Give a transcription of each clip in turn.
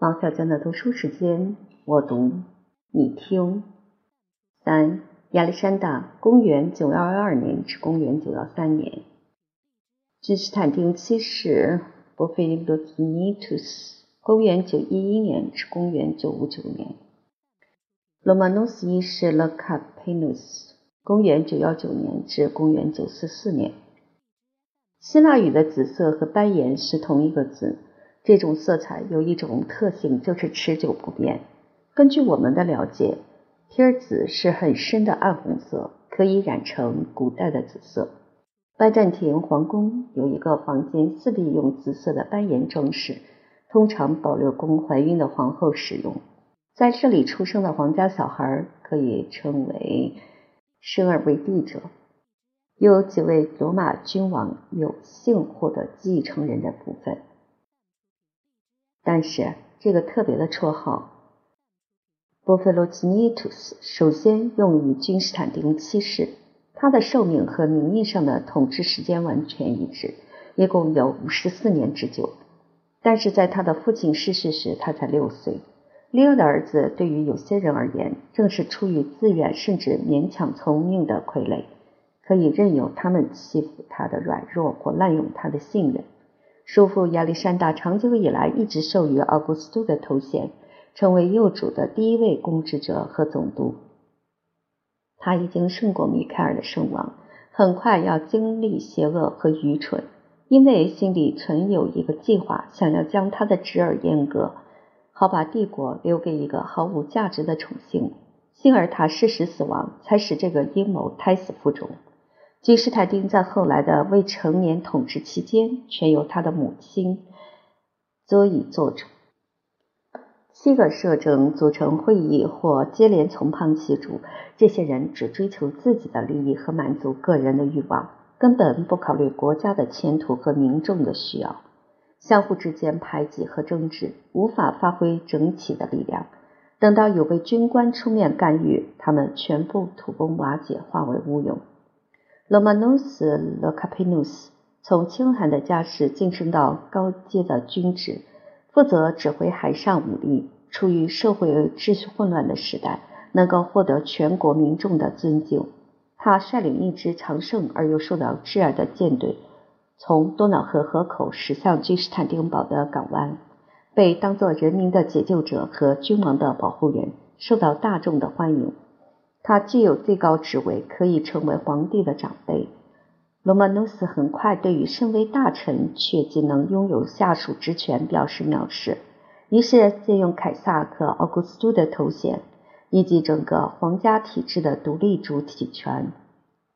王小娟的读书时间，我读你听。三，亚历山大，公元九幺二年至公元九幺三年。君士坦丁七世，波菲罗斯尼图斯，公元九一一年至公元九五九年。罗马诺斯一世，勒卡佩努斯，公元九幺九年至公元九四四年。希腊语的紫色和斑岩是同一个字。这种色彩有一种特性，就是持久不变。根据我们的了解，天紫是很深的暗红色，可以染成古代的紫色。拜占庭皇宫有一个房间，四壁用紫色的斑岩装饰，通常保留供怀孕的皇后使用。在这里出生的皇家小孩可以称为生而为帝者。有几位罗马君王有幸获得继承人的部分。但是，这个特别的绰号“波菲洛基尼图斯”首先用于君士坦丁七世，他的寿命和名义上的统治时间完全一致，一共有五十四年之久。但是在他的父亲逝世时，他才六岁。利奥的儿子对于有些人而言，正是出于自愿甚至勉强从命的傀儡，可以任由他们欺负他的软弱或滥用他的信任。叔父亚历山大长久以来一直授予奥古斯都的头衔，成为幼主的第一位公职者和总督。他已经胜过米凯尔的圣王，很快要经历邪恶和愚蠢，因为心里存有一个计划，想要将他的侄儿阉割，好把帝国留给一个毫无价值的宠幸。幸而他适时死亡，才使这个阴谋胎死腹中。君士坦丁在后来的未成年统治期间，全由他的母亲佐以做主。七个摄政组成会议或接连从旁协助，这些人只追求自己的利益和满足个人的欲望，根本不考虑国家的前途和民众的需要。相互之间排挤和争执，无法发挥整体的力量。等到有位军官出面干预，他们全部土崩瓦解，化为乌有。罗马诺斯·勒卡佩努斯从清寒的家世晋升到高阶的军职，负责指挥海上武力。处于社会秩序混乱的时代，能够获得全国民众的尊敬。他率领一支强盛而又受到挚爱的舰队，从多瑙河河口驶向君士坦丁堡的港湾，被当作人民的解救者和君王的保护人，受到大众的欢迎。他具有最高职位，可以成为皇帝的长辈。罗曼诺斯很快对于身为大臣却仅能拥有下属职权表示藐视，于是借用凯撒和奥古斯都的头衔，以及整个皇家体制的独立主体权，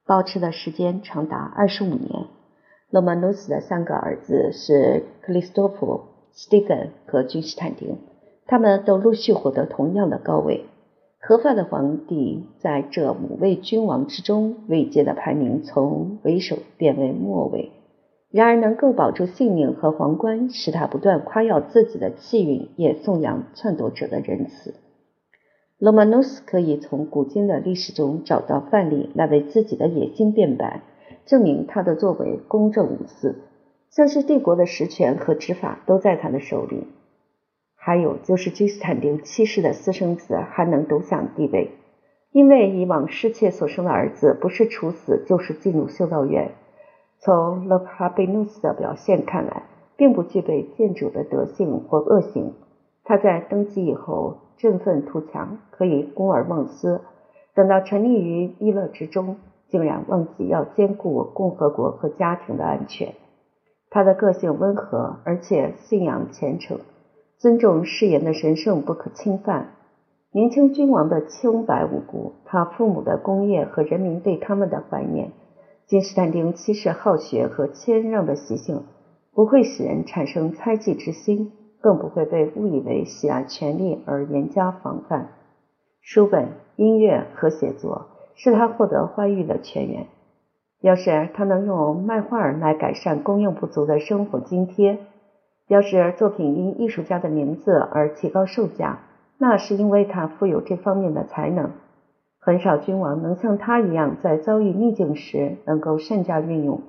保持的时间长达二十五年。罗曼诺斯的三个儿子是克里斯托弗、斯蒂芬和君士坦丁，他们都陆续获得同样的高位。合法的皇帝在这五位君王之中，位阶的排名从为首变为末位。然而，能够保住性命和皇冠，使他不断夸耀自己的气运，也颂扬篡夺者的仁慈。罗曼诺斯可以从古今的历史中找到范例，来为自己的野心辩白，证明他的作为公正无私，像是帝国的实权和执法都在他的手里。还有就是君士坦丁七世的私生子还能独享地位，因为以往侍妾所生的儿子不是处死就是进入修道院。从勒帕贝努斯的表现看来，并不具备建主的德性或恶行。他在登基以后振奋图强，可以公而忘私；等到沉溺于逸乐之中，竟然忘记要兼顾共和国和家庭的安全。他的个性温和，而且信仰虔诚。尊重誓言的神圣不可侵犯。年轻君王的清白无辜，他父母的功业和人民对他们的怀念。君士坦丁七世好学和谦让的习性，不会使人产生猜忌之心，更不会被误以为喜爱权力而严加防范。书本、音乐和写作是他获得欢愉的泉源。要是他能用卖画来改善供应不足的生活津贴。要是作品因艺术家的名字而提高售价，那是因为他富有这方面的才能。很少君王能像他一样，在遭遇逆境时能够善加运用。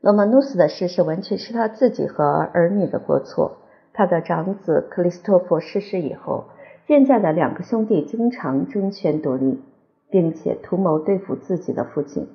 罗马努斯的逝世完全是他自己和儿女的过错。他的长子克里斯托弗逝世以后，现在的两个兄弟经常争权夺利，并且图谋对付自己的父亲。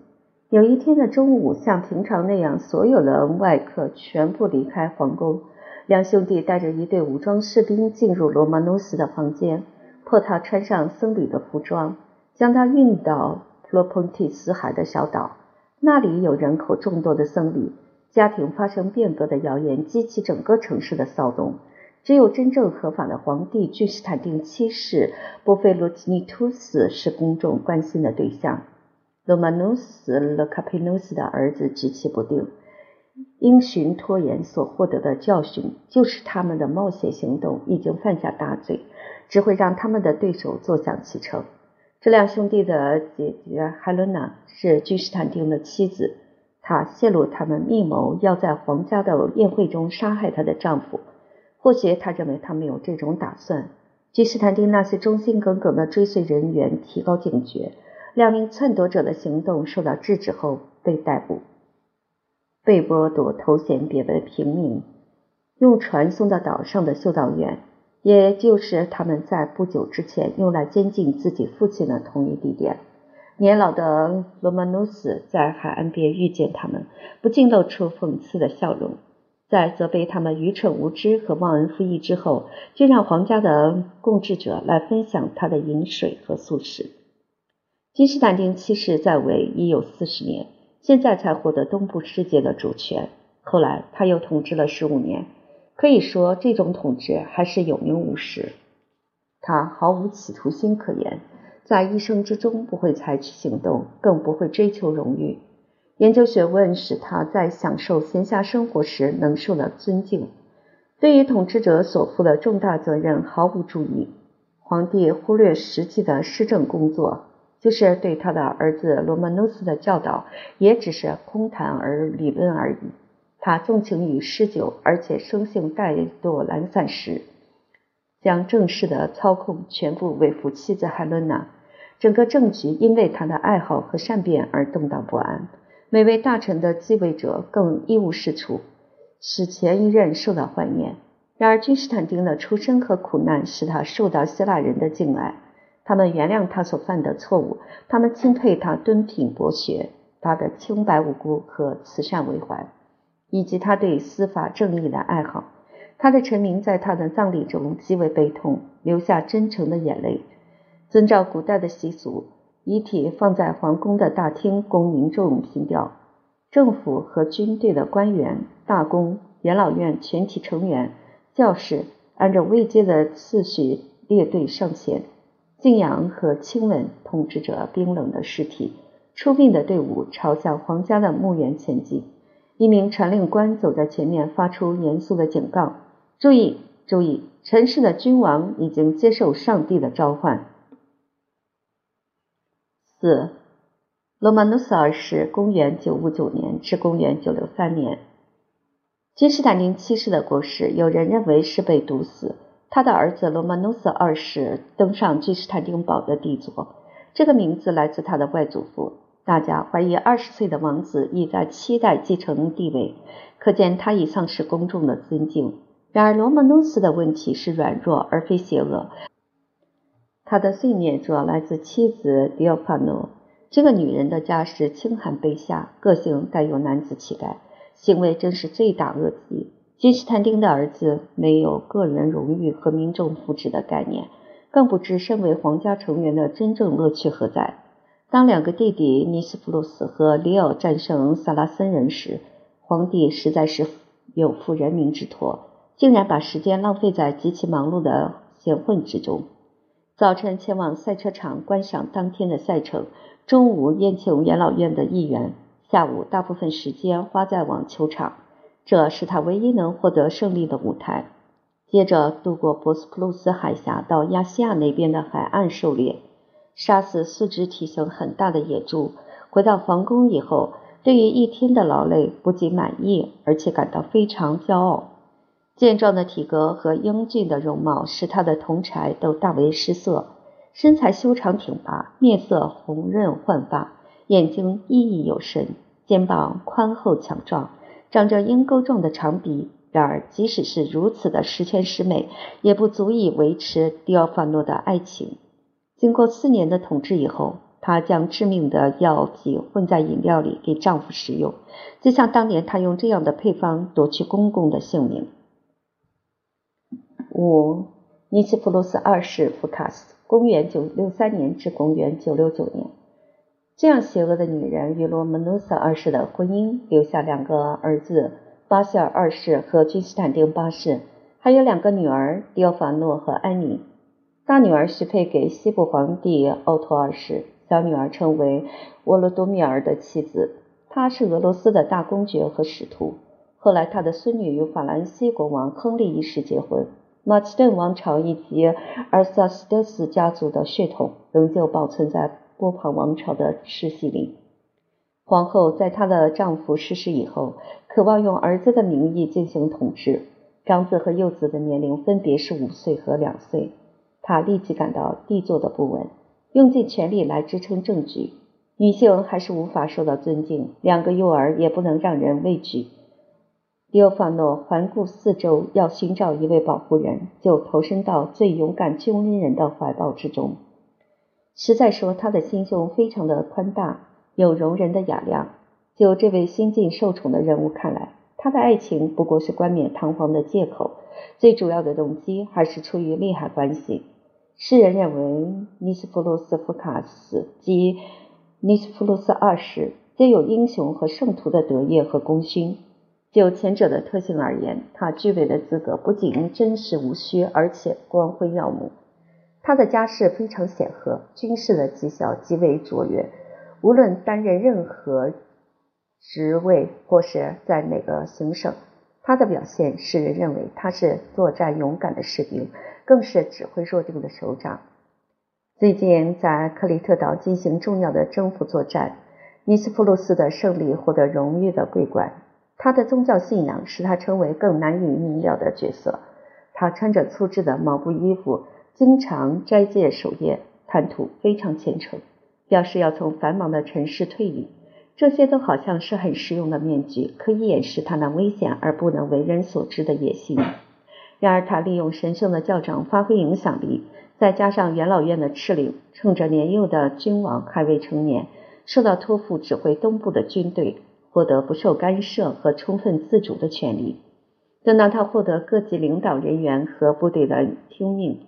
有一天的中午，像平常那样，所有的外客全部离开皇宫。两兄弟带着一队武装士兵进入罗曼努斯的房间，迫他穿上僧侣的服装，将他运到普罗蓬提斯海的小岛。那里有人口众多的僧侣，家庭发生变革的谣言激起整个城市的骚动。只有真正合法的皇帝君士坦丁七世波菲罗提尼图斯是公众关心的对象。罗马努斯·勒卡佩努斯的儿子举棋不定，因循拖延所获得的教训，就是他们的冒险行动已经犯下大罪，只会让他们的对手坐享其成。这两兄弟的姐姐海伦娜是君士坦丁的妻子，她泄露他们密谋要在皇家的宴会中杀害她的丈夫。或许她认为他们有这种打算。君士坦丁那些忠心耿耿的追随人员提高警觉。两名篡夺者的行动受到制止后被逮捕，被剥夺头衔别的平民用船送到岛上的修道院，也就是他们在不久之前用来监禁自己父亲的同一地点。年老的罗曼努斯在海岸边遇见他们，不禁露出讽刺的笑容。在责备他们愚蠢无知和忘恩负义之后，就让皇家的共治者来分享他的饮水和素食。君士坦丁七世在位已有四十年，现在才获得东部世界的主权。后来他又统治了十五年，可以说这种统治还是有名无实。他毫无企图心可言，在一生之中不会采取行动，更不会追求荣誉。研究学问使他在享受闲暇生活时能受到尊敬，对于统治者所负的重大责任毫无注意。皇帝忽略实际的施政工作。就是对他的儿子罗曼努斯的教导，也只是空谈而理论而已。他纵情于诗酒，而且生性怠惰懒散时，将正式的操控全部委付妻子海伦娜。整个政局因为他的爱好和善变而动荡不安。每位大臣的继位者更一无是处，使前一任受到怀念。然而君士坦丁的出身和苦难使他受到希腊人的敬爱。他们原谅他所犯的错误，他们钦佩他敦品博学，他的清白无辜和慈善为怀，以及他对司法正义的爱好。他的臣民在他的葬礼中极为悲痛，流下真诚的眼泪。遵照古代的习俗，遗体放在皇宫的大厅供民众凭吊。政府和军队的官员、大公、元老院全体成员、教士按照位阶的次序列队上前。敬仰和亲吻统治者冰冷的尸体，出殡的队伍朝向皇家的墓园前进。一名传令官走在前面，发出严肃的警告：“注意，注意！尘世的君王已经接受上帝的召唤。”四，罗曼努斯二世，公元959年至公元963年。君士坦丁七世的过世，有人认为是被毒死。他的儿子罗曼努斯二世登上君士坦丁堡的帝座，这个名字来自他的外祖父。大家怀疑二十岁的王子已在期待继承帝位，可见他已丧失公众的尊敬。然而，罗曼努斯的问题是软弱而非邪恶。他的罪孽主要来自妻子迪奥帕诺。这个女人的家世清寒卑下，个性带有男子气概，行为真是罪大恶极。君士坦丁的儿子没有个人荣誉和民众福祉的概念，更不知身为皇家成员的真正乐趣何在。当两个弟弟尼斯普鲁斯和里奥战胜萨拉森人时，皇帝实在是有负人民之托，竟然把时间浪费在极其忙碌的闲混之中。早晨前往赛车场观赏当天的赛程，中午宴请元老院的议员，下午大部分时间花在网球场。这是他唯一能获得胜利的舞台。接着渡过博斯普鲁斯海峡，到亚细亚那边的海岸狩猎，杀死四只体型很大的野猪。回到皇宫以后，对于一天的劳累不仅满意，而且感到非常骄傲。健壮的体格和英俊的容貌使他的同柴都大为失色。身材修长挺拔，面色红润焕发，眼睛熠熠有神，肩膀宽厚强壮。长着鹰钩状的长鼻，然而，即使是如此的十全十美，也不足以维持迪奥法诺的爱情。经过四年的统治以后，她将致命的药剂混在饮料里给丈夫食用，就像当年她用这样的配方夺去公公的性命。五，尼西普鲁斯二世福卡斯，公元九六三年至公元九六九年。这样邪恶的女人与罗曼努斯二世的婚姻，留下两个儿子巴西尔二世和君士坦丁八世，还有两个女儿迪奥法诺和安妮。大女儿许配给西部皇帝奥托二世，小女儿成为沃罗多米尔的妻子。她是俄罗斯的大公爵和使徒。后来，他的孙女与法兰西国王亨利一世结婚。马其顿王朝以及阿萨斯德斯家族的血统仍旧保存在波旁王朝的世系里。皇后在她的丈夫逝世以后，渴望用儿子的名义进行统治。长子和幼子的年龄分别是五岁和两岁。她立即感到地座的不稳，用尽全力来支撑政局。女性还是无法受到尊敬，两个幼儿也不能让人畏惧。迪奥法诺环顾四周，要寻找一位保护人，就投身到最勇敢军人的怀抱之中。实在说，他的心胸非常的宽大，有容人的雅量。就这位新晋受宠的人物看来，他的爱情不过是冠冕堂皇的借口，最主要的动机还是出于利害关系。世人认为，尼斯福鲁斯福卡斯及尼斯福鲁斯二世皆有英雄和圣徒的德业和功勋。就前者的特性而言，他具备的资格不仅真实无虚，而且光辉耀目。他的家世非常显赫，军事的绩效极为卓越。无论担任任何职位或是在哪个行省，他的表现使人认为他是作战勇敢的士兵，更是指挥若定的首长。最近在克里特岛进行重要的征服作战，尼斯普鲁斯的胜利获得荣誉的桂冠。他的宗教信仰使他成为更难以明了的角色。他穿着粗制的毛布衣服，经常斋戒守夜，谈吐非常虔诚，表示要从繁忙的尘世退隐。这些都好像是很实用的面具，可以掩饰他那危险而不能为人所知的野心。然而，他利用神圣的教长发挥影响力，再加上元老院的敕令，趁着年幼的君王还未成年，受到托付指挥东部的军队。获得不受干涉和充分自主的权利。等到他获得各级领导人员和部队的听命，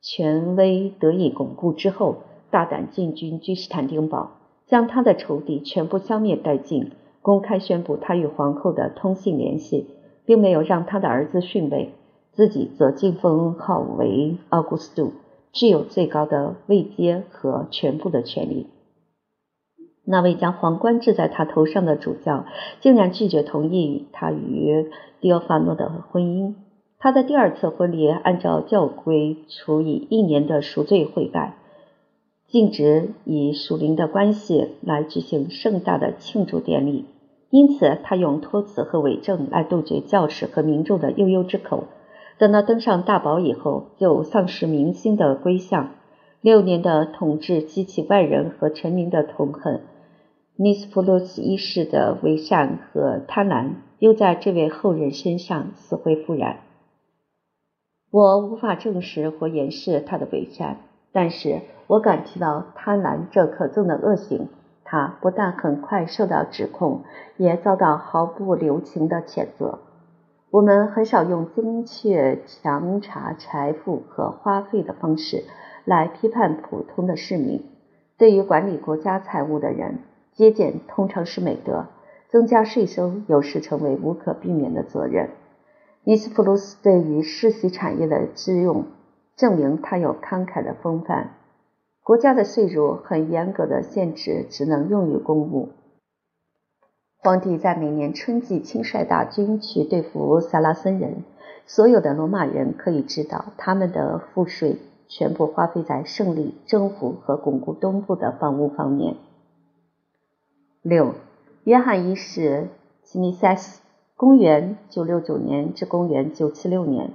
权威得以巩固之后，大胆进军君士坦丁堡，将他的仇敌全部消灭殆尽，公开宣布他与皇后的通信联系，并没有让他的儿子逊位，自己则晋封号为奥古斯都，具有最高的位阶和全部的权利。那位将皇冠置在他头上的主教，竟然拒绝同意他与迪奥法诺的婚姻。他的第二次婚礼按照教规处以一年的赎罪悔改，禁止以属灵的关系来举行盛大的庆祝典礼。因此，他用托辞和伪证来杜绝教士和民众的悠悠之口。等到登上大宝以后，就丧失民心的归向。六年的统治激起外人和臣民的痛恨。尼斯普鲁斯一世的伪善和贪婪，又在这位后人身上死灰复燃。我无法证实或掩饰他的伪善，但是我感觉到贪婪这可憎的恶行。他不但很快受到指控，也遭到毫不留情的谴责。我们很少用精确强查财富和花费的方式来批判普通的市民。对于管理国家财务的人，节俭通常是美德，增加税收有时成为无可避免的责任。伊斯普鲁斯对于世袭产业的支用，证明他有慷慨的风范。国家的税入很严格的限制，只能用于公务。皇帝在每年春季亲率大军去对付萨拉森人，所有的罗马人可以知道，他们的赋税全部花费在胜利、征服和巩固东部的防务方面。六，约翰一世吉尼塞斯，公元九六九年至公元九七六年，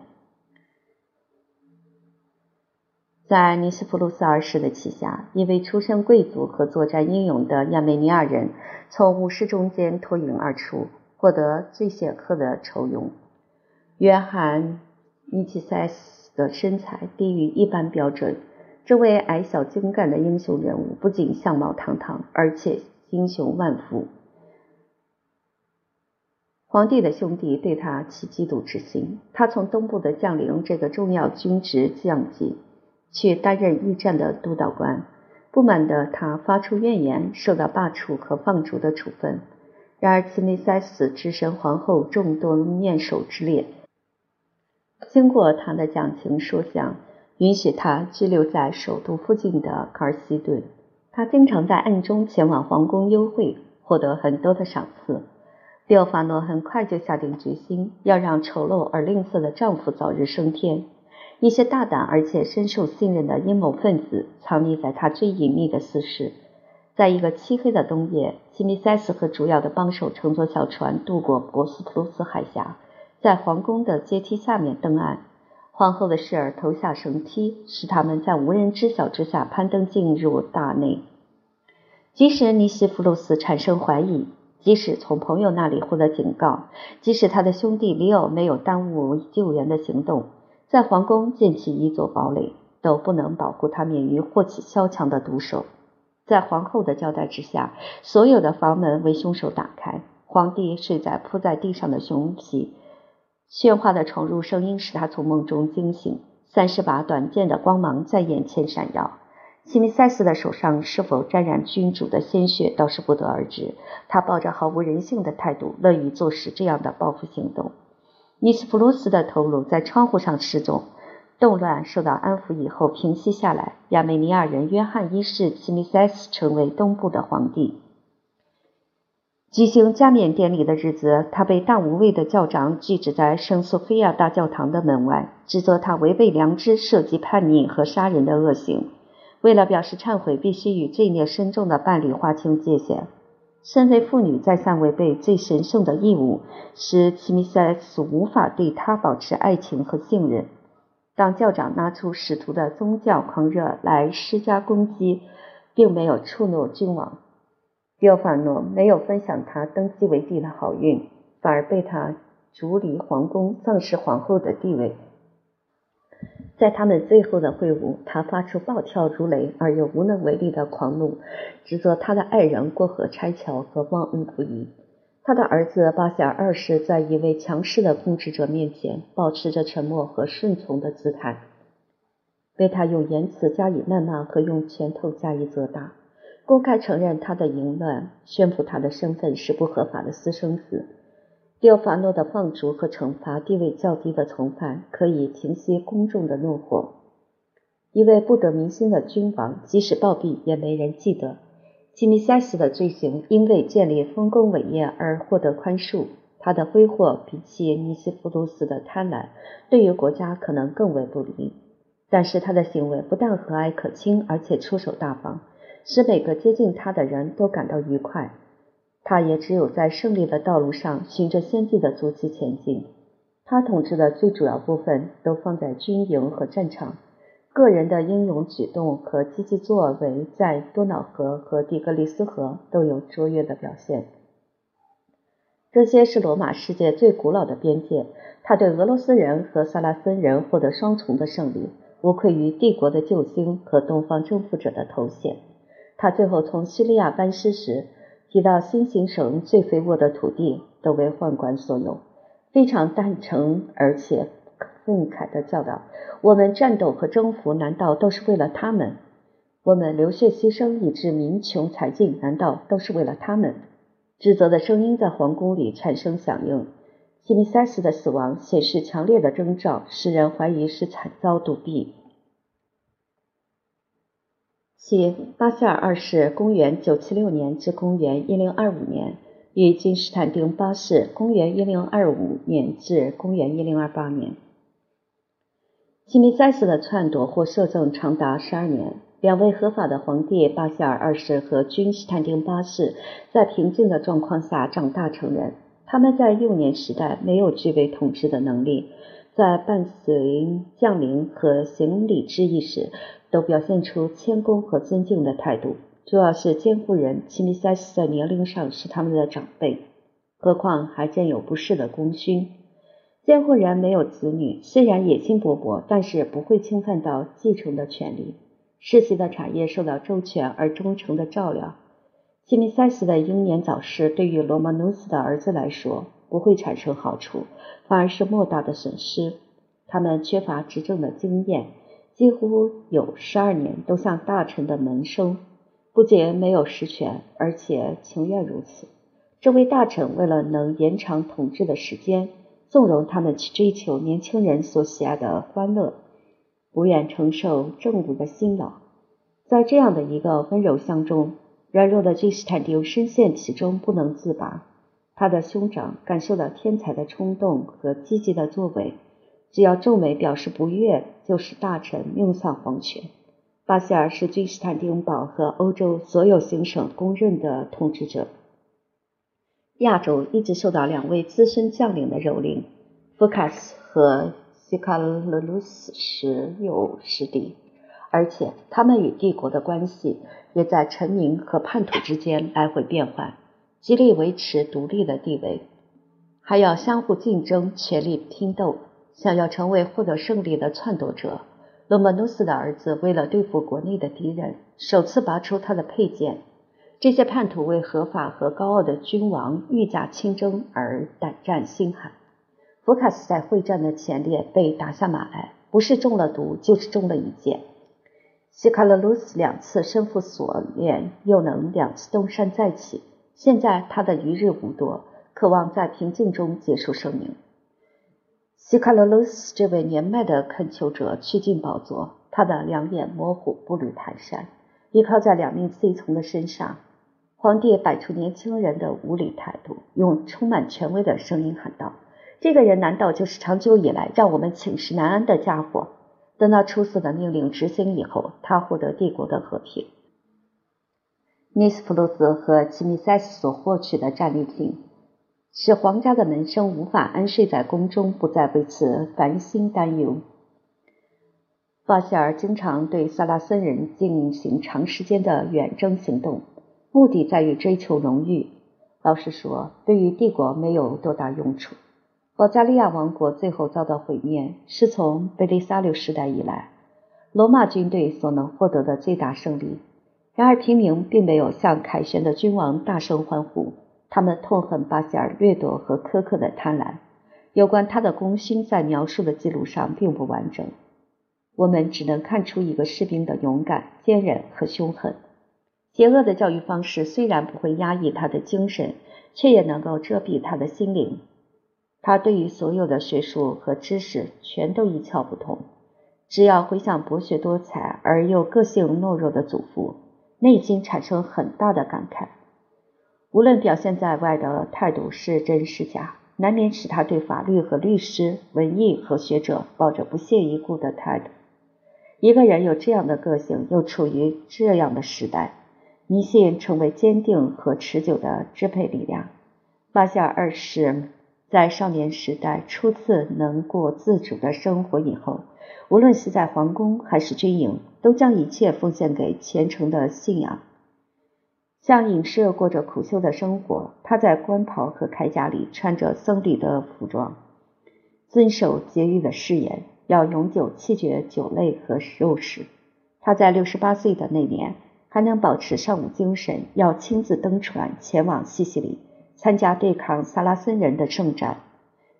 在尼斯普鲁斯二世的旗下，一位出身贵族和作战英勇的亚美尼亚人从武士中间脱颖而出，获得最显赫的酬庸。约翰尼奇塞斯的身材低于一般标准。这位矮小精干的英雄人物不仅相貌堂堂，而且英雄万福。皇帝的兄弟对他起嫉妒之心。他从东部的将领这个重要军职降级，去担任驿站的督导官。不满的他发出怨言，受到罢黜和放逐的处分。然而，齐米塞斯只身皇后众多面首之列，经过他的讲情说详。允许他居留在首都附近的卡尔西顿。他经常在暗中前往皇宫幽会，获得很多的赏赐。蒂奥法诺很快就下定决心，要让丑陋而吝啬的丈夫早日升天。一些大胆而且深受信任的阴谋分子藏匿在他最隐秘的私事。在一个漆黑的冬夜，西米塞斯和主要的帮手乘坐小船渡过博斯普鲁斯海峡，在皇宫的阶梯下面登岸。皇后的侍儿投下绳梯，使他们在无人知晓之下攀登进入大内。即使尼西弗鲁斯产生怀疑，即使从朋友那里获得警告，即使他的兄弟里奥没有耽误救援的行动，在皇宫建起一座堡垒，都不能保护他免于霍起萧墙的毒手。在皇后的交代之下，所有的房门为凶手打开。皇帝睡在铺在地上的熊皮。喧哗的闯入声音使他从梦中惊醒，三十把短剑的光芒在眼前闪耀。西米塞斯的手上是否沾染君主的鲜血，倒是不得而知。他抱着毫无人性的态度，乐于做实这样的报复行动。尼斯普鲁斯的头颅在窗户上失踪，动乱受到安抚以后平息下来。亚美尼亚人约翰一世西米塞斯成为东部的皇帝。举行加冕典礼的日子，他被大无畏的教长拒止在圣索菲亚大教堂的门外，指责他违背良知，涉及叛逆和杀人的恶行。为了表示忏悔，必须与罪孽深重的伴侣划清界限。身为妇女，再三违背最神圣的义务，使齐米塞斯无法对他保持爱情和信任。当教长拿出使徒的宗教狂热来施加攻击，并没有触怒君王。迪奥法诺没有分享他登基为帝的好运，反而被他逐离皇宫，丧失皇后的地位。在他们最后的会晤，他发出暴跳如雷而又无能为力的狂怒，指责他的爱人过河拆桥和忘恩负义。他的儿子巴塞尔二世在一位强势的控制者面前，保持着沉默和顺从的姿态，被他用言辞加以谩骂和用拳头加以责打。公开承认他的淫乱，宣布他的身份是不合法的私生子。迪奥法诺的放逐和惩罚地位较低的从犯，可以平息公众的怒火。一位不得民心的君王，即使暴毙，也没人记得。吉米塞斯的罪行因为建立丰功伟业而获得宽恕。他的挥霍比起尼西弗鲁斯的贪婪，对于国家可能更为不利。但是他的行为不但和蔼可亲，而且出手大方。使每个接近他的人都感到愉快，他也只有在胜利的道路上循着先帝的足迹前进。他统治的最主要部分都放在军营和战场，个人的英勇举动和积极作为在多瑙河和底格里斯河都有卓越的表现。这些是罗马世界最古老的边界，他对俄罗斯人和萨拉森人获得双重的胜利，无愧于帝国的救星和东方征服者的头衔。他最后从叙利亚班师时提到，新行省最肥沃的土地都为宦官所有，非常赞成而且愤慨地教导：我们战斗和征服，难道都是为了他们？我们流血牺牲以致民穷财尽，难道都是为了他们？指责的声音在皇宫里产生响应。西米塞斯的死亡显示强烈的征兆，使人怀疑是惨遭毒毙。其巴塞尔二世（公元976年至公元1025年）与君士坦丁八世（公元1025年至公元1028年）。西米塞斯的篡夺或摄政长达十二年。两位合法的皇帝巴塞尔二世和君士坦丁八世在平静的状况下长大成人。他们在幼年时代没有具备统治的能力，在伴随降临和行礼之意时。都表现出谦恭和尊敬的态度，主要是监护人齐米塞斯在年龄上是他们的长辈，何况还兼有不世的功勋。监护人没有子女，虽然野心勃勃，但是不会侵犯到继承的权利。世袭的产业受到周全而忠诚的照料。吉米塞斯的英年早逝对于罗曼努斯的儿子来说不会产生好处，反而是莫大的损失。他们缺乏执政的经验，几乎有十二年都像大臣的门生，不仅没有实权，而且情愿如此。这位大臣为了能延长统治的时间，纵容他们去追求年轻人所喜爱的欢乐，不愿承受政务的辛劳。在这样的一个温柔乡中，软弱的君士坦丁深陷其中不能自拔。他的兄长感受到天才的冲动和积极的作为。只要皱眉表示不悦，就使大臣命丧黄泉。巴希尔是君士坦丁堡和欧洲所有行省公认的统治者。亚洲一直受到两位资深将领的蹂躏，福卡斯和西卡勒鲁斯时有时敌，而且他们与帝国的关系也在臣民和叛徒之间来回变换，极力维持独立的地位，还要相互竞争，权力拼斗。想要成为获得胜利的篡夺者，罗曼努斯的儿子为了对付国内的敌人，首次拔出他的佩剑。这些叛徒为合法和高傲的君王御驾亲征而胆战心寒。福卡斯在会战的前列被打下马来，不是中了毒，就是中了一箭。西卡勒鲁斯两次身负锁链，又能两次东山再起。现在他的余日无多，渴望在平静中结束生命。西卡罗鲁斯这位年迈的恳求者趋近宝座，他的两眼模糊，步履蹒跚，依靠在两名随从的身上。皇帝摆出年轻人的无礼态度，用充满权威的声音喊道：“这个人难道就是长久以来让我们寝食难安的家伙？”等到出色的命令执行以后，他获得帝国的和平。尼斯普鲁斯和齐米塞斯所获取的战利品。使皇家的门生无法安睡在宫中，不再为此烦心担忧。巴希尔经常对萨拉森人进行长时间的远征行动，目的在于追求荣誉。老实说，对于帝国没有多大用处。保加利亚王国最后遭到毁灭，是从贝利萨留时代以来罗马军队所能获得的最大胜利。然而，平民并没有向凯旋的君王大声欢呼。他们痛恨巴希尔掠夺和苛刻的贪婪。有关他的功勋，在描述的记录上并不完整。我们只能看出一个士兵的勇敢、坚韧和凶狠。邪恶的教育方式虽然不会压抑他的精神，却也能够遮蔽他的心灵。他对于所有的学术和知识全都一窍不通。只要回想博学多才而又个性懦弱的祖父，内心产生很大的感慨。无论表现在外的态度是真是假，难免使他对法律和律师、文艺和学者抱着不屑一顾的态度。一个人有这样的个性，又处于这样的时代，迷信成为坚定和持久的支配力量。巴夏尔二世在少年时代初次能过自主的生活以后，无论是在皇宫还是军营，都将一切奉献给虔诚的信仰。像隐士过着苦修的生活，他在官袍和铠甲里穿着僧侣的服装，遵守节欲的誓言，要永久弃绝酒类和肉食。他在六十八岁的那年还能保持尚武精神，要亲自登船前往西西里参加对抗萨拉森人的圣战。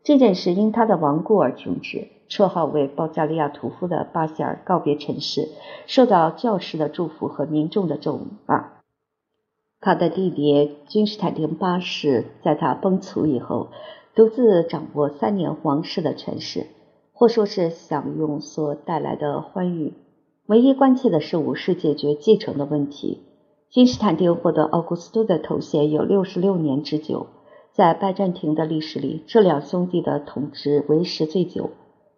这件事因他的亡故而停止。绰号为保加利亚屠夫的巴希尔告别尘世，受到教师的祝福和民众的咒骂。他的弟弟君士坦丁八世在他崩殂以后，独自掌握三年皇室的权势，或说是享用所带来的欢愉。唯一关切的事物是解决继承的问题。君士坦丁获得奥古斯都的头衔有六十六年之久，在拜占庭的历史里，这两兄弟的统治为时最久，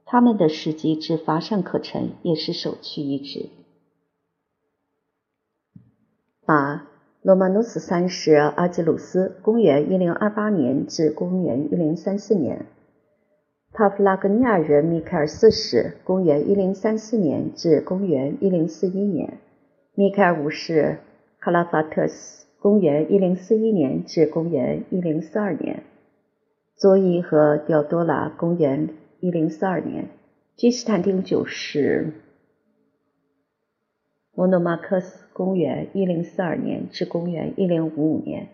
他们的事迹之乏善可陈，也是首屈一指。八。罗曼努斯三世阿基鲁斯（公元1028年至公元1034年），帕夫拉格尼亚人米凯尔四世（公元1034年至公元1041年），米凯尔五世卡拉法特斯（公元1041年至公元1042年），佐伊和迪奥多拉，公元一零四二年；君士坦丁九世，莫诺马克斯，公元一零四二年至公元一零五五年；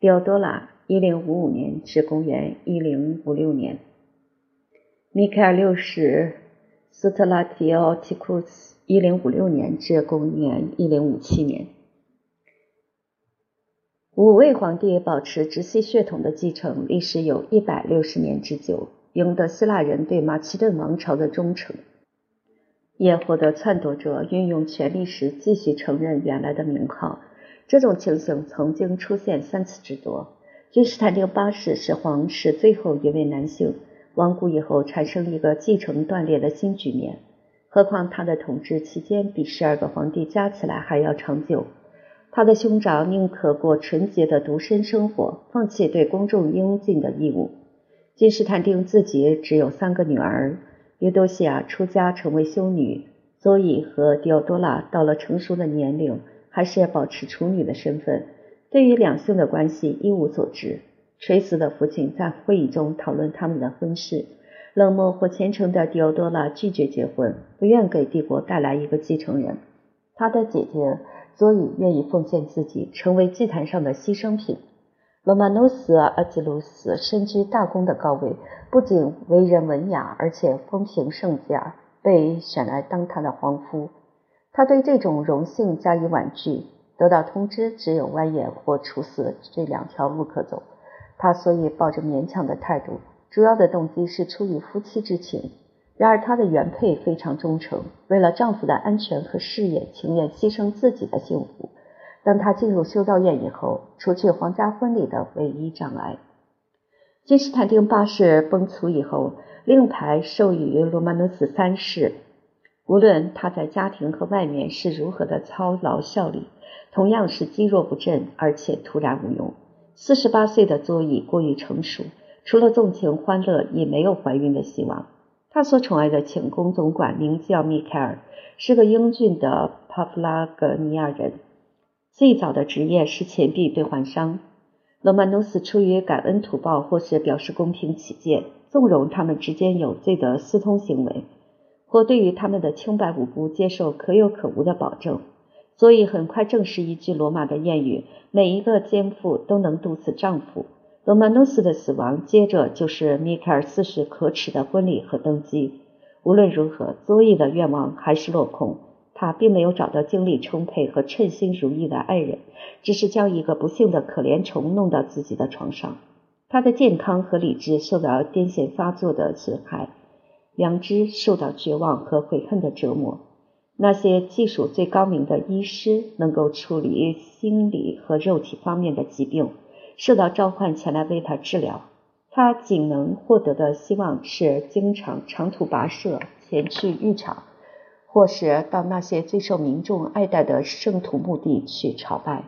迪奥多拉，一零五五年至公元一零五六年；米凯尔六世，斯特拉提奥提库斯，一零五六年至公元一零五七年。五位皇帝保持直系血统的继承，历史有一百六十年之久，赢得希腊人对马其顿王朝的忠诚，也获得篡夺者运用权力时继续承认原来的名号。这种情形曾经出现三次之多。君士坦丁八世是皇室最后一位男性，亡故以后产生一个继承断裂的新局面。何况他的统治期间比十二个皇帝加起来还要长久。他的兄长宁可过纯洁的独身生活，放弃对公众应尽的义务。君士坦丁自己只有三个女儿：约多西亚出家成为修女，佐伊和迪奥多拉到了成熟的年龄，还是保持处女的身份，对于两性的关系一无所知。垂死的父亲在会议中讨论他们的婚事。冷漠或虔诚的迪奥多拉拒绝结婚，不愿给帝国带来一个继承人。他的姐姐。所以愿意奉献自己，成为祭坛上的牺牲品。罗曼诺斯·阿基鲁斯身居大公的高位，不仅为人文雅，而且风评甚佳，被选来当他的皇夫。他对这种荣幸加以婉拒，得到通知只有剜眼或处死这两条路可走。他所以抱着勉强的态度，主要的动机是出于夫妻之情。然而，她的原配非常忠诚，为了丈夫的安全和事业，情愿牺牲自己的幸福。当她进入修道院以后，除去皇家婚礼的唯一障碍。君士坦丁八世崩殂以后，令牌授予罗曼诺斯三世。无论他在家庭和外面是如何的操劳效力，同样是积弱不振，而且徒然无用。四十八岁的佐伊过于成熟，除了纵情欢乐，也没有怀孕的希望。他所宠爱的寝宫总管名叫米凯尔，是个英俊的帕夫拉格尼亚人。最早的职业是钱币兑换商。罗曼诺斯出于感恩图报或是表示公平起见，纵容他们之间有罪的私通行为，或对于他们的清白无辜接受可有可无的保证。所以很快证实一句罗马的谚语：每一个奸妇都能毒死丈夫。罗曼诺斯的死亡，接着就是米凯尔四世可耻的婚礼和登基。无论如何，佐伊的愿望还是落空。他并没有找到精力充沛和称心如意的爱人，只是将一个不幸的可怜虫弄到自己的床上。他的健康和理智受到癫痫发作的损害，良知受到绝望和悔恨的折磨。那些技术最高明的医师能够处理心理和肉体方面的疾病。受到召唤前来为他治疗，他仅能获得的希望是经常长途跋涉前去浴场，或是到那些最受民众爱戴的圣土墓地去朝拜。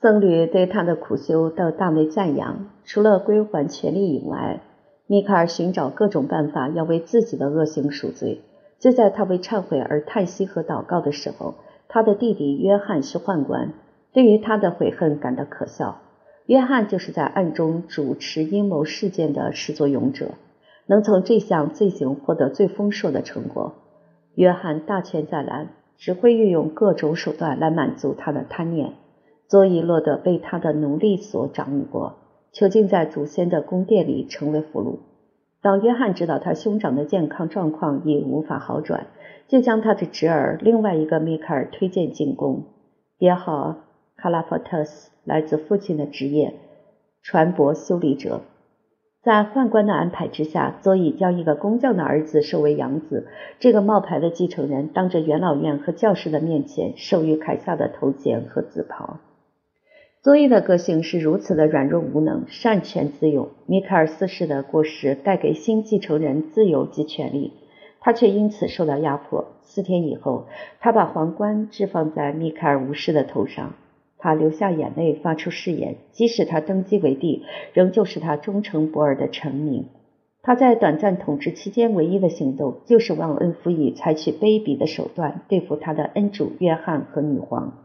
僧侣对他的苦修都大为赞扬。除了归还权力以外，米卡尔寻找各种办法要为自己的恶行赎罪。就在他为忏悔而叹息和祷告的时候，他的弟弟约翰是宦官。对于他的悔恨感到可笑。约翰就是在暗中主持阴谋事件的始作俑者，能从这项罪行获得最丰硕的成果。约翰大权在揽，只会运用各种手段来满足他的贪念。佐伊洛德被他的奴隶所掌握，囚禁在祖先的宫殿里，成为俘虏。当约翰知道他兄长的健康状况已无法好转，就将他的侄儿另外一个米凯尔推荐进宫，也好。卡拉法特斯来自父亲的职业，船舶修理者。在宦官的安排之下，佐伊将一个工匠的儿子收为养子。这个冒牌的继承人当着元老院和教士的面前，授予凯撒的头衔和紫袍。佐伊的个性是如此的软弱无能，擅权自用。米凯尔四世的过世带给新继承人自由及权利，他却因此受到压迫。四天以后，他把皇冠置放在米凯尔五世的头上。他流下眼泪，发出誓言：即使他登基为帝，仍旧是他忠诚不二的臣民。他在短暂统治期间唯一的行动，就是忘恩负义，采取卑鄙的手段对付他的恩主约翰和女皇。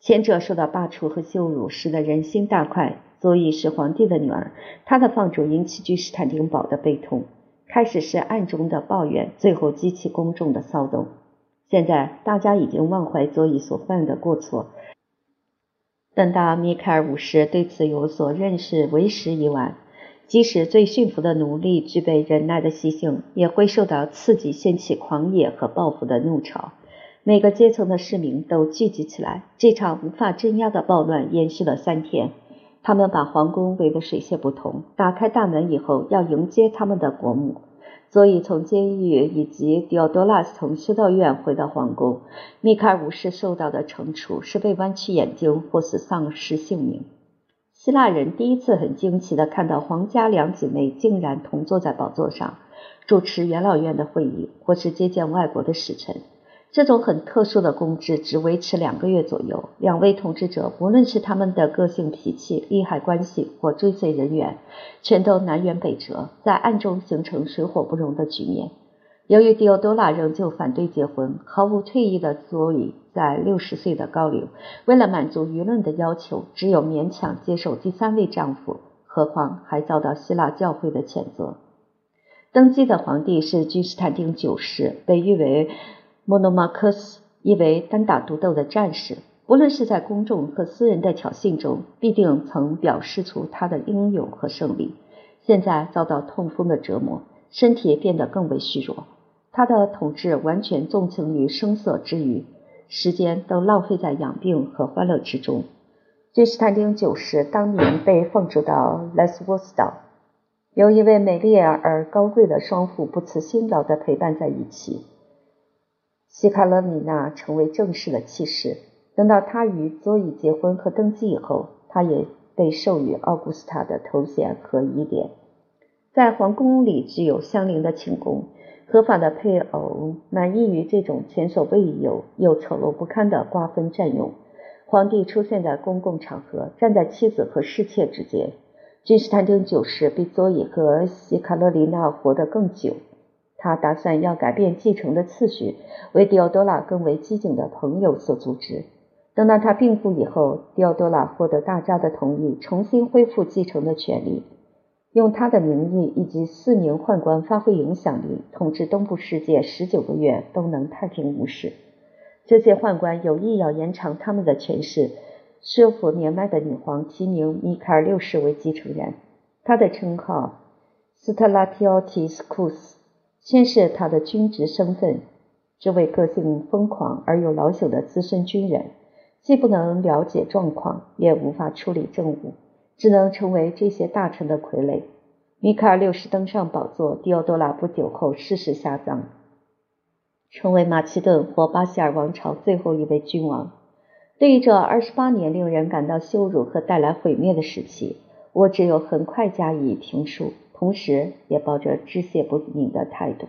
前者受到罢黜和羞辱，使得人心大快；佐伊是皇帝的女儿，她的放逐引起君士坦丁堡的悲痛。开始是暗中的抱怨，最后激起公众的骚动。现在大家已经忘怀佐伊所犯的过错。等到米凯尔五世对此有所认识，为时已晚。即使最驯服的奴隶具备忍耐的习性，也会受到刺激，掀起狂野和报复的怒潮。每个阶层的市民都聚集起来。这场无法镇压的暴乱延续了三天。他们把皇宫围得水泄不通。打开大门以后，要迎接他们的国母。所以，从监狱以及迪奥多拉斯从修道院回到皇宫，米卡尔五世受到的惩处是被弯曲眼睛，或是丧失性命。希腊人第一次很惊奇地看到皇家两姊妹竟然同坐在宝座上，主持元老院的会议，或是接见外国的使臣。这种很特殊的公制只维持两个月左右。两位统治者，无论是他们的个性脾气、利害关系或追随人员，全都南辕北辙，在暗中形成水火不容的局面。由于迪奥多拉仍旧反对结婚，毫无退意的佐伊在六十岁的高龄，为了满足舆论的要求，只有勉强接受第三位丈夫，何况还遭到希腊教会的谴责。登基的皇帝是君士坦丁九世，被誉为。莫诺马克斯，一位单打独斗的战士，无论是在公众和私人的挑衅中，必定曾表示出他的英勇和胜利。现在遭到痛风的折磨，身体变得更为虚弱。他的统治完全纵情于声色之余，时间都浪费在养病和欢乐之中。君士坦丁九世当年被放逐到莱斯沃斯岛，有一位美丽而高贵的双父不辞辛劳地陪伴在一起。希卡勒米娜成为正式的妻室。等到他与佐伊结婚和登基以后，他也被授予奥古斯塔的头衔和衣联。在皇宫里只有相邻的寝宫。合法的配偶满意于这种前所未有又丑陋不堪的瓜分占用。皇帝出现在公共场合，站在妻子和侍妾之间。君士坦丁九世比佐伊和希卡勒琳娜活得更久。他打算要改变继承的次序，为迪奥多拉更为机警的朋友所组织。等到他病故以后，迪奥多拉获得大家的同意，重新恢复继承的权利，用他的名义以及四名宦官发挥影响力，统治东部世界十九个月都能太平无事。这些宦官有意要延长他们的权势，说服年迈的女皇提名米凯尔六世为继承人。他的称号斯特拉提奥提斯库斯。先是他的军职身份，这位个性疯狂而又老朽的资深军人，既不能了解状况，也无法处理政务，只能成为这些大臣的傀儡。米卡尔六世登上宝座，迪奥多拉不久后逝世下葬，成为马其顿或巴西尔王朝最后一位君王。对于这二十八年令人感到羞辱和带来毁灭的时期，我只有很快加以评述。同时，也抱着知谢不敏的态度。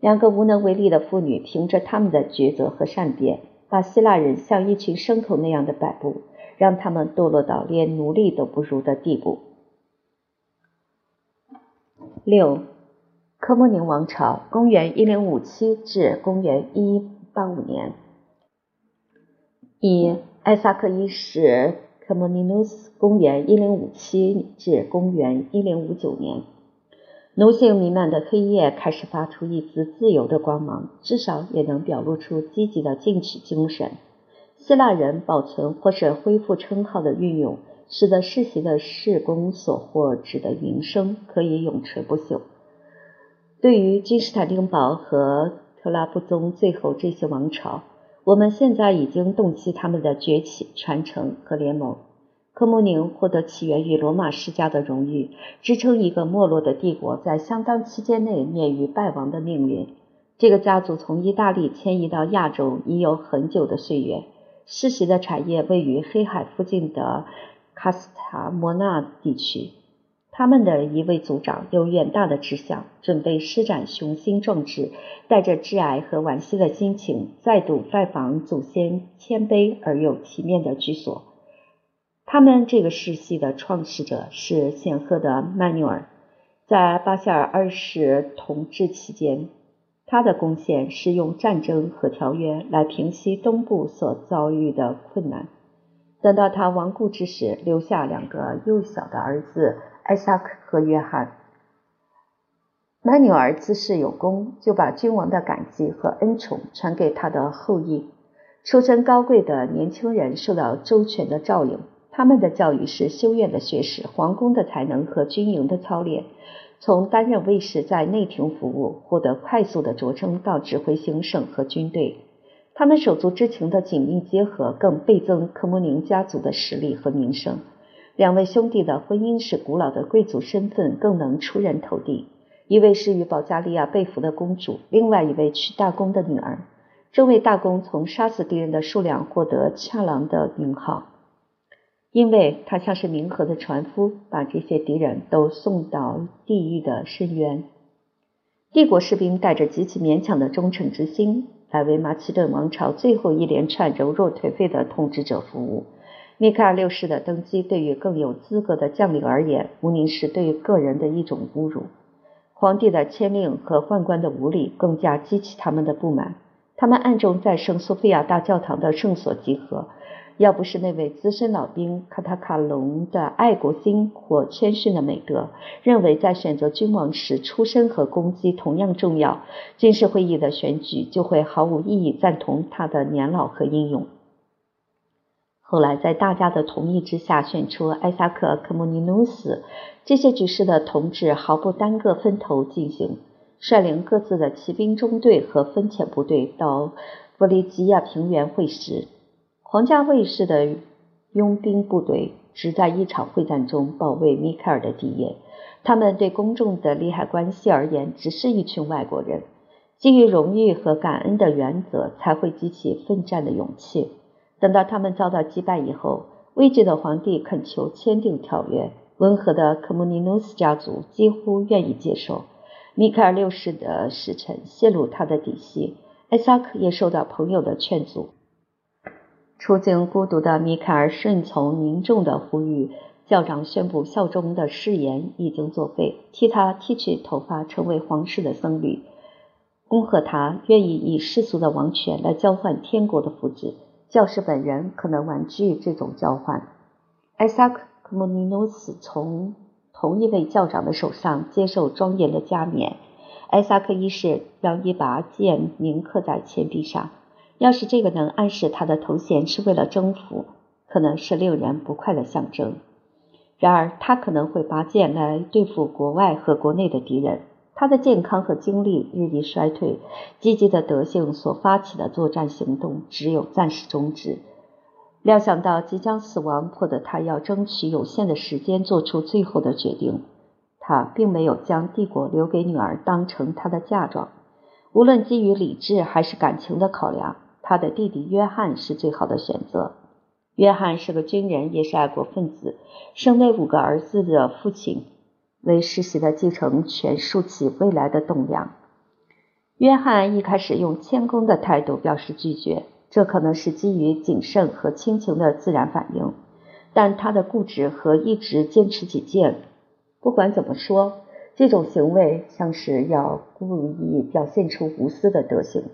两个无能为力的妇女，凭着他们的抉择和善变，把希腊人像一群牲口那样的摆布，让他们堕落到连奴隶都不如的地步。六，科莫宁王朝，公元一零五七至公元一八五年。一，艾萨克一世科莫尼努斯，公元一零五七至公元一零五九年。奴性弥漫的黑夜开始发出一丝自由的光芒，至少也能表露出积极的进取精神。希腊人保存或是恢复称号的运用，使得世袭的世公所获指的名声可以永垂不朽。对于君士坦丁堡和特拉布宗最后这些王朝，我们现在已经洞悉他们的崛起、传承和联盟。科穆宁获得起源于罗马世家的荣誉，支撑一个没落的帝国在相当期间内免于败亡的命运。这个家族从意大利迁移到亚洲已有很久的岁月，世袭的产业位于黑海附近的卡斯塔莫纳地区。他们的一位族长有远大的志向，准备施展雄心壮志，带着挚爱和惋惜的心情，再度拜访祖先谦卑而又体面的居所。他们这个世系的创始者是显赫的曼纽尔，在巴塞尔二世统治期间，他的贡献是用战争和条约来平息东部所遭遇的困难。等到他亡故之时，留下两个幼小的儿子艾萨克和约翰。曼纽尔自恃有功，就把君王的感激和恩宠传给他的后裔。出身高贵的年轻人受到周全的照应，他们的教育是修院的学识、皇宫的才能和军营的操练。从担任卫士在内廷服务，获得快速的擢升到指挥行省和军队。他们手足之情的紧密结合，更倍增科莫宁家族的实力和名声。两位兄弟的婚姻使古老的贵族身份更能出人头地。一位是与保加利亚被俘的公主，另外一位娶大公的女儿。这位大公从杀死敌人的数量获得“恰郎”的名号，因为他像是冥河的船夫，把这些敌人都送到地狱的深渊。帝国士兵带着极其勉强的忠诚之心，来为马其顿王朝最后一连串柔弱颓废的统治者服务。米卡尔六世的登基，对于更有资格的将领而言，无疑是对个人的一种侮辱。皇帝的签令和宦官的无礼更加激起他们的不满。他们暗中在圣索菲亚大教堂的圣所集合。要不是那位资深老兵卡塔卡隆的爱国心或谦逊的美德，认为在选择君王时出身和功绩同样重要，军事会议的选举就会毫无意义。赞同他的年老和英勇。后来在大家的同意之下，选出艾萨克·科莫尼努斯。这些局势的同志毫不耽搁分头进行，率领各自的骑兵中队和分遣部队到弗里吉亚平原会师。皇家卫士的佣兵部队只在一场会战中保卫米凯尔的地业。他们对公众的利害关系而言，只是一群外国人。基于荣誉和感恩的原则，才会激起奋战的勇气。等到他们遭到击败以后，危急的皇帝恳求签订条约。温和的科莫尼努斯家族几乎愿意接受。米凯尔六世的使臣泄露他的底细，艾萨克也受到朋友的劝阻。处境孤独的米凯尔顺从民众的呼吁，校长宣布效忠的誓言已经作废，替他剃去头发，成为皇室的僧侣，恭贺他愿意以世俗的王权来交换天国的福祉。教士本人可能婉拒这种交换。艾萨克。科莫尼努斯从同一位教长的手上接受庄严的加冕。艾萨克一世让一把剑铭刻在钱币上。要是这个能暗示他的头衔是为了征服，可能是令人不快的象征。然而，他可能会拔剑来对付国外和国内的敌人。他的健康和精力日益衰退，积极的德性所发起的作战行动只有暂时终止。料想到即将死亡，迫得他要争取有限的时间做出最后的决定。他并没有将帝国留给女儿当成他的嫁妆。无论基于理智还是感情的考量，他的弟弟约翰是最好的选择。约翰是个军人，也是爱国分子。生那五个儿子的父亲为世袭的继承权竖起未来的栋梁。约翰一开始用谦恭的态度表示拒绝。这可能是基于谨慎和亲情的自然反应，但他的固执和一直坚持己见，不管怎么说，这种行为像是要故意表现出无私的德行，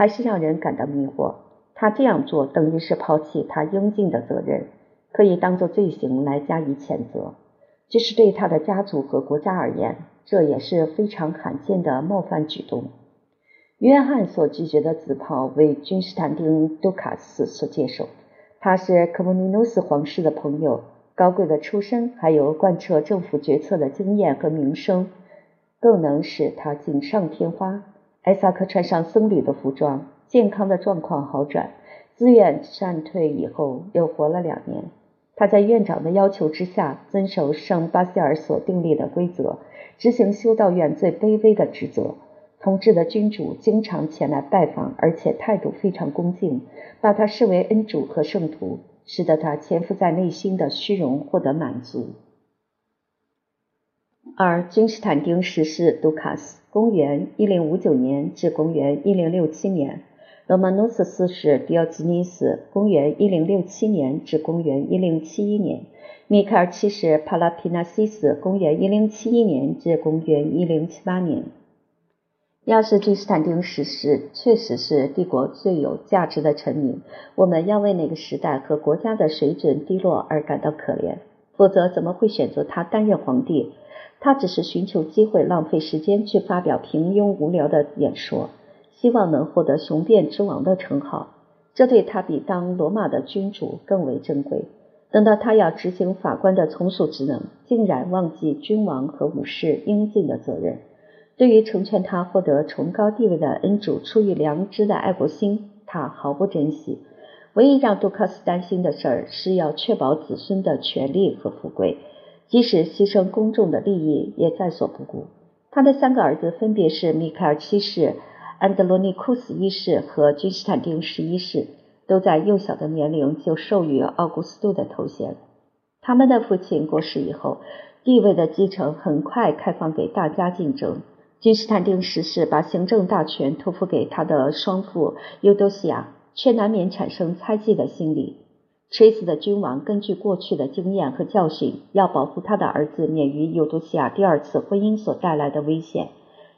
还是让人感到迷惑。他这样做等于是抛弃他应尽的责任，可以当做罪行来加以谴责。这是对他的家族和国家而言，这也是非常罕见的冒犯举动。约翰所拒绝的紫袍为君士坦丁·杜卡斯所接受。他是科莫尼诺斯皇室的朋友，高贵的出身，还有贯彻政府决策的经验和名声，更能使他锦上添花。艾萨克穿上僧侣的服装，健康的状况好转，自愿善退以后又活了两年。他在院长的要求之下，遵守圣巴塞尔所订立的规则，执行修道院最卑微的职责。统治的君主经常前来拜访，而且态度非常恭敬，把他视为恩主和圣徒，使得他潜伏在内心的虚荣获得满足。二君士坦丁十世杜卡斯（公元1059年至公元1067年），罗曼诺斯四世迪奥吉尼斯（公元1067年至公元1071年），米开尔七世帕拉皮纳西斯（公元1071年至公元1078年）。要是君士坦丁十世确实是帝国最有价值的臣民，我们要为那个时代和国家的水准低落而感到可怜。否则，怎么会选择他担任皇帝？他只是寻求机会，浪费时间去发表平庸无聊的演说，希望能获得雄辩之王的称号。这对他比当罗马的君主更为珍贵。等到他要执行法官的从属职能，竟然忘记君王和武士应尽的责任。对于成全他获得崇高地位的恩主出于良知的爱国心，他毫不珍惜。唯一让杜克斯担心的事儿是要确保子孙的权利和富贵，即使牺牲公众的利益也在所不顾。他的三个儿子分别是米凯尔七世、安德罗尼库斯一世和君士坦丁十一世，都在幼小的年龄就授予奥古斯都的头衔。他们的父亲过世以后，地位的继承很快开放给大家竞争。君士坦丁十世把行政大权托付给他的双父尤多西亚，却难免产生猜忌的心理。垂死的君王根据过去的经验和教训，要保护他的儿子免于尤多西亚第二次婚姻所带来的危险，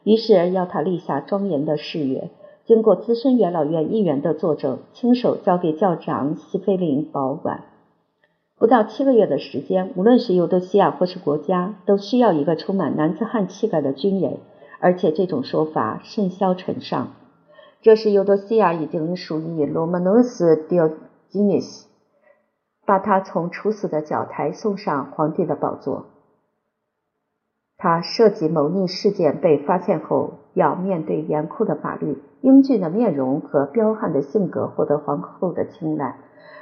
于是要他立下庄严的誓约，经过资深元老院议员的作证，亲手交给教长西菲林保管。不到七个月的时间，无论是尤多西亚或是国家，都需要一个充满男子汉气概的军人。而且这种说法甚嚣尘上。这时，尤多西亚已经属于罗曼诺斯·迪奥基尼斯，把他从处死的绞台送上皇帝的宝座。他涉及谋逆事件被发现后，要面对严酷的法律。英俊的面容和彪悍的性格获得皇后的青睐。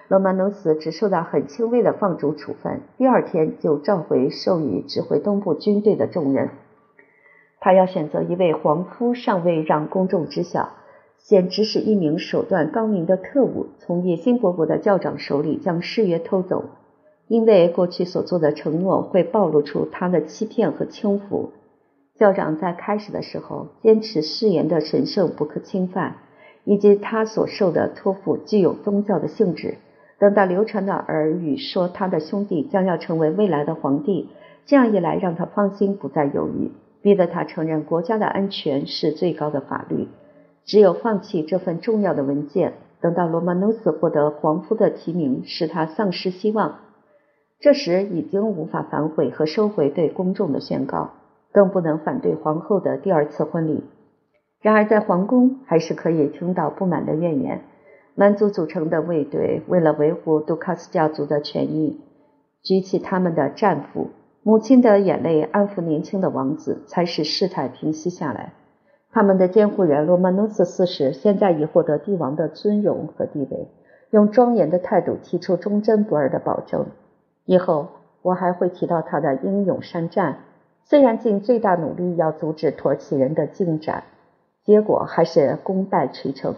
罗曼诺斯只受到很轻微的放逐处分，第二天就召回授予指挥东部军队的重任。他要选择一位皇夫，尚未让公众知晓，先指使一名手段高明的特务，从野心勃勃的教长手里将誓约偷走，因为过去所做的承诺会暴露出他的欺骗和轻浮。校长在开始的时候坚持誓言的神圣不可侵犯，以及他所受的托付具有宗教的性质。等到流传的耳语说他的兄弟将要成为未来的皇帝，这样一来让他放心，不再犹豫。逼得他承认国家的安全是最高的法律，只有放弃这份重要的文件，等到罗曼诺斯获得皇夫的提名，使他丧失希望。这时已经无法反悔和收回对公众的宣告，更不能反对皇后的第二次婚礼。然而在皇宫还是可以听到不满的怨言。蛮族组成的卫队为了维护杜卡斯家族的权益，举起他们的战斧。母亲的眼泪安抚年轻的王子，才使事态平息下来。他们的监护人罗曼诺斯四世现在已获得帝王的尊荣和地位，用庄严的态度提出忠贞不二的保证。以后我还会提到他的英勇善战，虽然尽最大努力要阻止土耳其人的进展，结果还是功败垂成。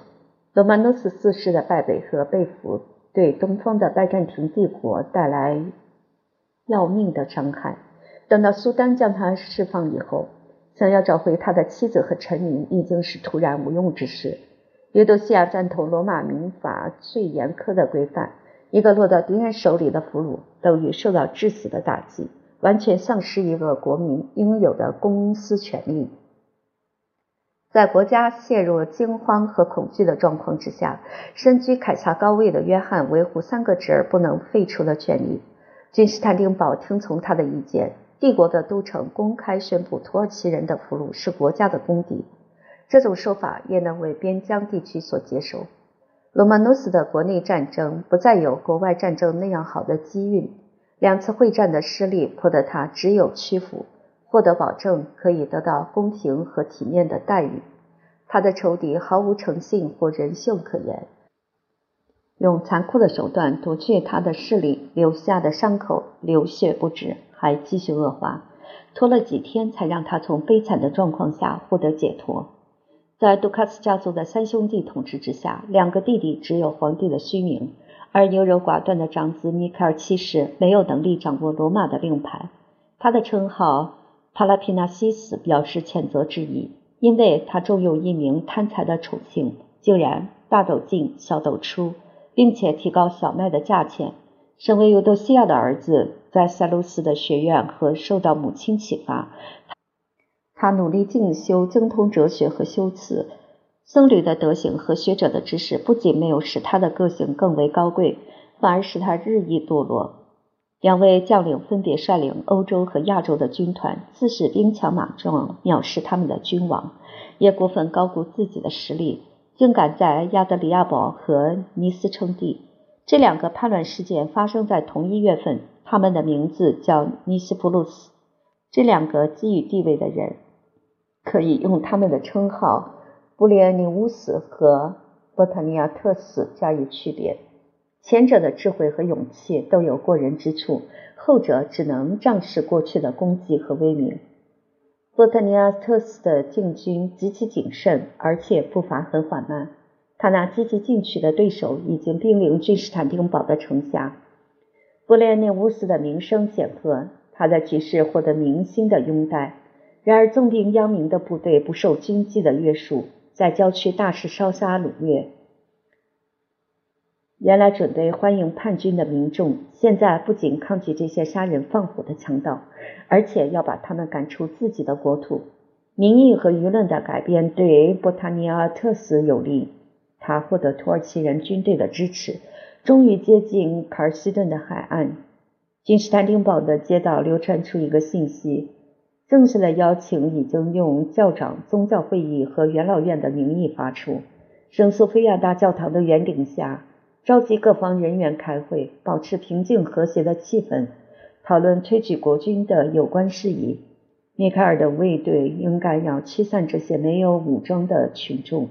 罗曼诺斯四世的败北和被俘，对东方的拜占庭帝国带来。要命的伤害。等到苏丹将他释放以后，想要找回他的妻子和臣民已经是徒然无用之事。约多西亚赞同罗马民法最严苛的规范：一个落到敌人手里的俘虏等于受到致死的打击，完全丧失一个国民应有的公私权利。在国家陷入惊慌和恐惧的状况之下，身居凯撒高位的约翰维护三个侄儿不能废除的权利。君士坦丁堡听从他的意见，帝国的都城公开宣布土耳其人的俘虏是国家的公敌。这种说法也能为边疆地区所接受。罗曼诺斯的国内战争不再有国外战争那样好的机运，两次会战的失利迫得他只有屈服，获得保证可以得到公平和体面的待遇。他的仇敌毫无诚信或人性可言。用残酷的手段夺去他的势力，留下的伤口流血不止，还继续恶化，拖了几天才让他从悲惨的状况下获得解脱。在杜卡斯家族的三兄弟统治之下，两个弟弟只有皇帝的虚名，而优柔寡断的长子米凯尔七世没有能力掌握罗马的令牌。他的称号帕拉皮纳西斯表示谴责之意，因为他重用一名贪财的宠幸，竟然大斗进小斗出。并且提高小麦的价钱。身为尤多西亚的儿子，在塞卢斯的学院和受到母亲启发，他努力进修，精通哲学和修辞。僧侣的德行和学者的知识不仅没有使他的个性更为高贵，反而使他日益堕落。两位将领分别率领欧洲和亚洲的军团，自恃兵强马壮，藐视他们的君王，也过分高估自己的实力，竟敢在亚德里亚堡和尼斯称帝。这两个叛乱事件发生在同一月份，他们的名字叫尼斯普鲁斯。这两个给予地位的人，可以用他们的称号。布列尼乌斯和波特尼亚特斯加以区别，前者的智慧和勇气都有过人之处，后者只能仗势过去的功绩和威名。波特尼亚特斯的进军极其谨慎，而且步伐很缓慢。他那积极进取的对手已经兵临君士坦丁堡的城下。布列涅乌斯的名声显赫，他在局势获得民心的拥戴。然而，纵兵殃民的部队不受军纪的约束。在郊区大肆烧杀掳掠，原来准备欢迎叛军的民众，现在不仅抗拒这些杀人放火的强盗，而且要把他们赶出自己的国土。民意和舆论的改变对波塔尼阿特斯有利，他获得土耳其人军队的支持，终于接近卡尔西顿的海岸。君士坦丁堡的街道流传出一个信息。正式的邀请已经用教长、宗教会议和元老院的名义发出。圣索菲亚大教堂的圆顶下，召集各方人员开会，保持平静和谐的气氛，讨论推举国君的有关事宜。米凯尔的卫队应该要驱散这些没有武装的群众。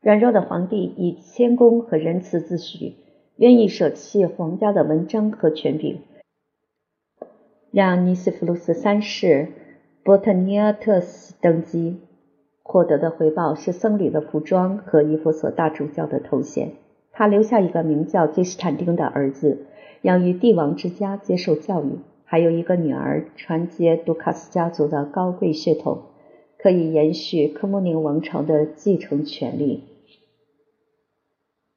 软弱的皇帝以谦恭和仁慈自诩，愿意舍弃皇家的文章和权柄。让尼斯弗鲁斯三世波特尼亚特斯登基，获得的回报是僧侣的服装和伊弗所大主教的头衔。他留下一个名叫君士坦丁的儿子，养于帝王之家，接受教育；还有一个女儿，传接杜卡斯家族的高贵血统，可以延续科莫宁王朝的继承权利。